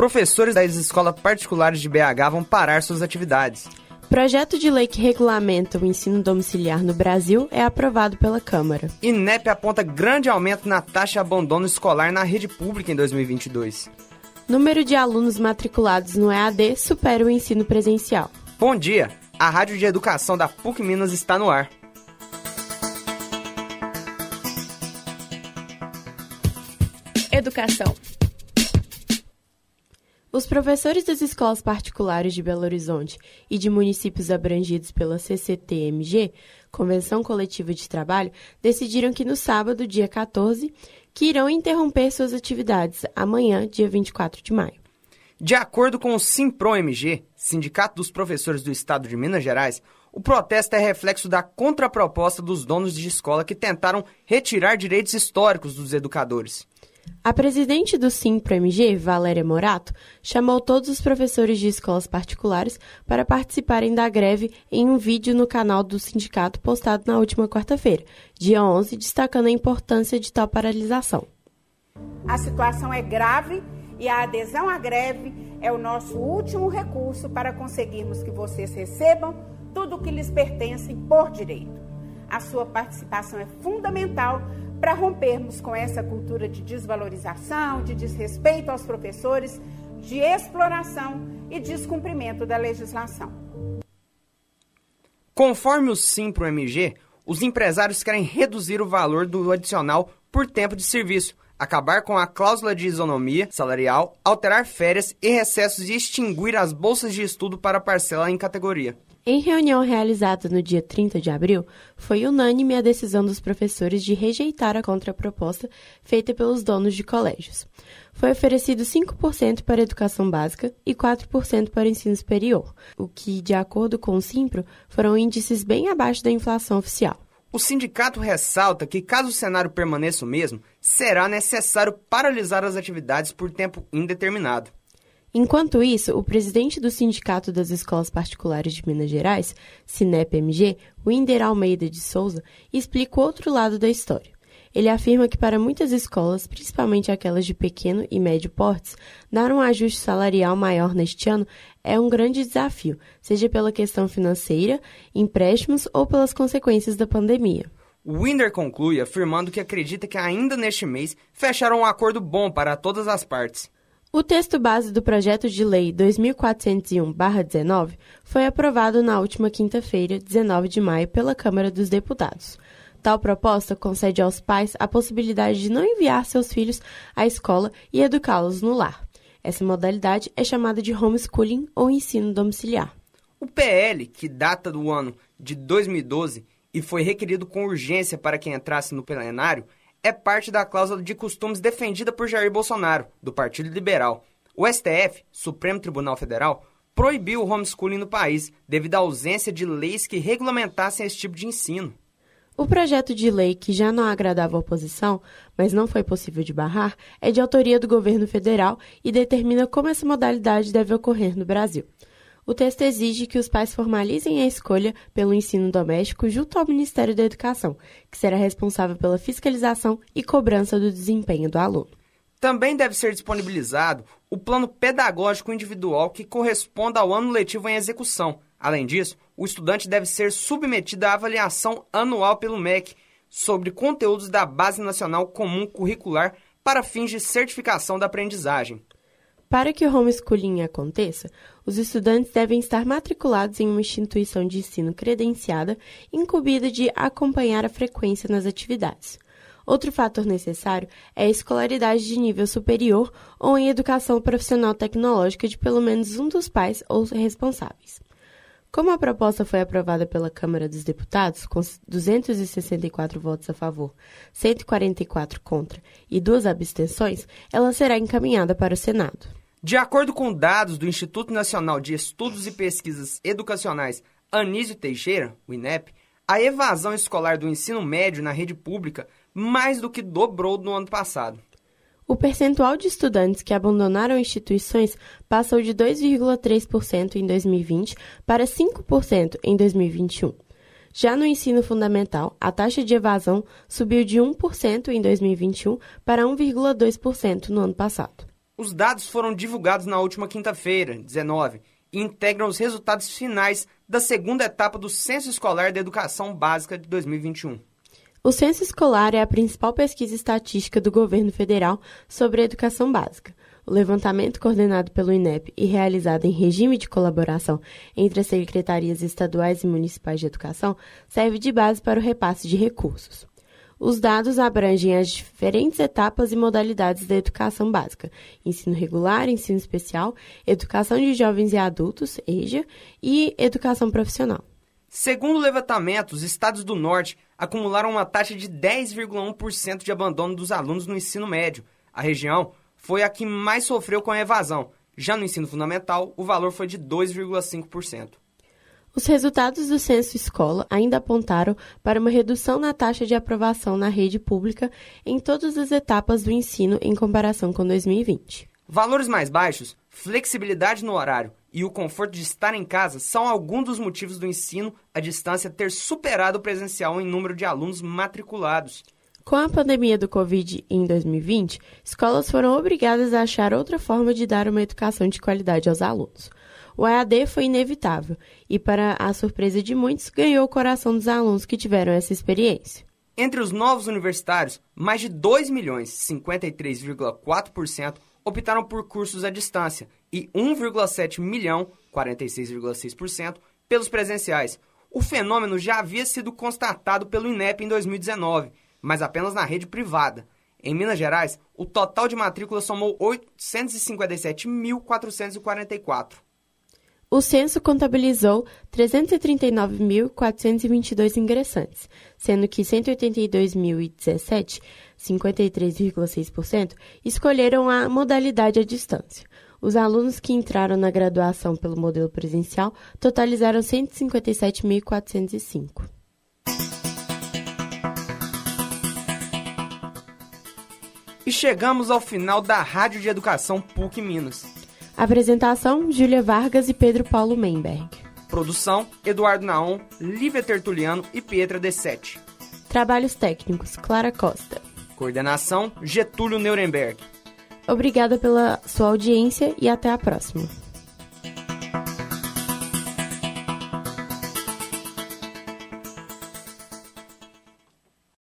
professores das escolas particulares de BH vão parar suas atividades. Projeto de lei que regulamenta o ensino domiciliar no Brasil é aprovado pela Câmara. INEP aponta grande aumento na taxa de abandono escolar na rede pública em 2022. Número de alunos matriculados no EAD supera o ensino presencial. Bom dia! A Rádio de Educação da PUC Minas está no ar. Educação. Os professores das escolas particulares de Belo Horizonte e de municípios abrangidos pela CCTMG, Convenção Coletiva de Trabalho, decidiram que no sábado, dia 14, que irão interromper suas atividades amanhã, dia 24 de maio. De acordo com o Simpro-MG, Sindicato dos Professores do Estado de Minas Gerais, o protesto é reflexo da contraproposta dos donos de escola que tentaram retirar direitos históricos dos educadores. A presidente do Simpro-MG, Valéria Morato, chamou todos os professores de escolas particulares para participarem da greve em um vídeo no canal do sindicato postado na última quarta-feira, dia 11, destacando a importância de tal paralisação. A situação é grave e a adesão à greve é o nosso último recurso para conseguirmos que vocês recebam tudo o que lhes pertence por direito. A sua participação é fundamental para rompermos com essa cultura de desvalorização, de desrespeito aos professores, de exploração e descumprimento da legislação. Conforme o Simpro-MG, os empresários querem reduzir o valor do adicional por tempo de serviço, acabar com a cláusula de isonomia salarial, alterar férias e recessos e extinguir as bolsas de estudo para parcela em categoria. Em reunião realizada no dia 30 de abril, foi unânime a decisão dos professores de rejeitar a contraproposta feita pelos donos de colégios. Foi oferecido 5% para a educação básica e 4% para o ensino superior, o que, de acordo com o Simpro, foram índices bem abaixo da inflação oficial. O sindicato ressalta que, caso o cenário permaneça o mesmo, será necessário paralisar as atividades por tempo indeterminado. Enquanto isso, o presidente do Sindicato das Escolas Particulares de Minas Gerais, SINEP-MG, Winder Almeida de Souza, explica o outro lado da história. Ele afirma que para muitas escolas, principalmente aquelas de pequeno e médio portes, dar um ajuste salarial maior neste ano é um grande desafio, seja pela questão financeira, empréstimos ou pelas consequências da pandemia. Winder conclui afirmando que acredita que ainda neste mês fecharam um acordo bom para todas as partes. O texto base do projeto de lei 2401-19 foi aprovado na última quinta-feira, 19 de maio, pela Câmara dos Deputados. Tal proposta concede aos pais a possibilidade de não enviar seus filhos à escola e educá-los no lar. Essa modalidade é chamada de homeschooling ou ensino domiciliar. O PL, que data do ano de 2012 e foi requerido com urgência para que entrasse no plenário, é parte da cláusula de costumes defendida por Jair Bolsonaro, do Partido Liberal. O STF, Supremo Tribunal Federal, proibiu o homeschooling no país devido à ausência de leis que regulamentassem esse tipo de ensino. O projeto de lei, que já não agradava a oposição, mas não foi possível de barrar, é de autoria do governo federal e determina como essa modalidade deve ocorrer no Brasil. O texto exige que os pais formalizem a escolha pelo ensino doméstico junto ao Ministério da Educação, que será responsável pela fiscalização e cobrança do desempenho do aluno. Também deve ser disponibilizado o plano pedagógico individual que corresponda ao ano letivo em execução. Além disso, o estudante deve ser submetido à avaliação anual pelo MEC sobre conteúdos da Base Nacional Comum Curricular para fins de certificação da aprendizagem. Para que o homeschooling aconteça, os estudantes devem estar matriculados em uma instituição de ensino credenciada, incumbida de acompanhar a frequência nas atividades. Outro fator necessário é a escolaridade de nível superior ou em educação profissional tecnológica de pelo menos um dos pais ou responsáveis. Como a proposta foi aprovada pela Câmara dos Deputados, com 264 votos a favor, 144 contra e duas abstenções, ela será encaminhada para o Senado. De acordo com dados do Instituto Nacional de Estudos e Pesquisas Educacionais Anísio Teixeira, o INEP, a evasão escolar do ensino médio na rede pública mais do que dobrou no ano passado. O percentual de estudantes que abandonaram instituições passou de 2,3% em 2020 para 5% em 2021. Já no ensino fundamental, a taxa de evasão subiu de 1% em 2021 para 1,2% no ano passado. Os dados foram divulgados na última quinta-feira, 19, e integram os resultados finais da segunda etapa do Censo Escolar da Educação Básica de 2021. O Censo Escolar é a principal pesquisa estatística do governo federal sobre a educação básica. O levantamento coordenado pelo INEP e realizado em regime de colaboração entre as secretarias estaduais e municipais de educação serve de base para o repasse de recursos. Os dados abrangem as diferentes etapas e modalidades da educação básica: ensino regular, ensino especial, educação de jovens e adultos, EJA, e educação profissional. Segundo o levantamento, os estados do norte acumularam uma taxa de 10,1% de abandono dos alunos no ensino médio. A região foi a que mais sofreu com a evasão. Já no ensino fundamental, o valor foi de 2,5%. Os resultados do censo escola ainda apontaram para uma redução na taxa de aprovação na rede pública em todas as etapas do ensino em comparação com 2020. Valores mais baixos, flexibilidade no horário e o conforto de estar em casa são alguns dos motivos do ensino à distância ter superado o presencial em número de alunos matriculados. Com a pandemia do Covid em 2020, escolas foram obrigadas a achar outra forma de dar uma educação de qualidade aos alunos. O EAD foi inevitável e, para a surpresa de muitos, ganhou o coração dos alunos que tiveram essa experiência. Entre os novos universitários, mais de 2 milhões, 53,4%, optaram por cursos à distância e 1,7 milhão, 46,6%, pelos presenciais. O fenômeno já havia sido constatado pelo INEP em 2019, mas apenas na rede privada. Em Minas Gerais, o total de matrículas somou 857.444. O censo contabilizou 339.422 ingressantes, sendo que 182.017, 53,6%, escolheram a modalidade à distância. Os alunos que entraram na graduação pelo modelo presencial totalizaram 157.405. E chegamos ao final da Rádio de Educação PUC Minas. Apresentação: Júlia Vargas e Pedro Paulo Menberg. Produção: Eduardo Naon, Lívia Tertuliano e Pietra De Sete. Trabalhos técnicos: Clara Costa. Coordenação: Getúlio Nuremberg. Obrigada pela sua audiência e até a próxima.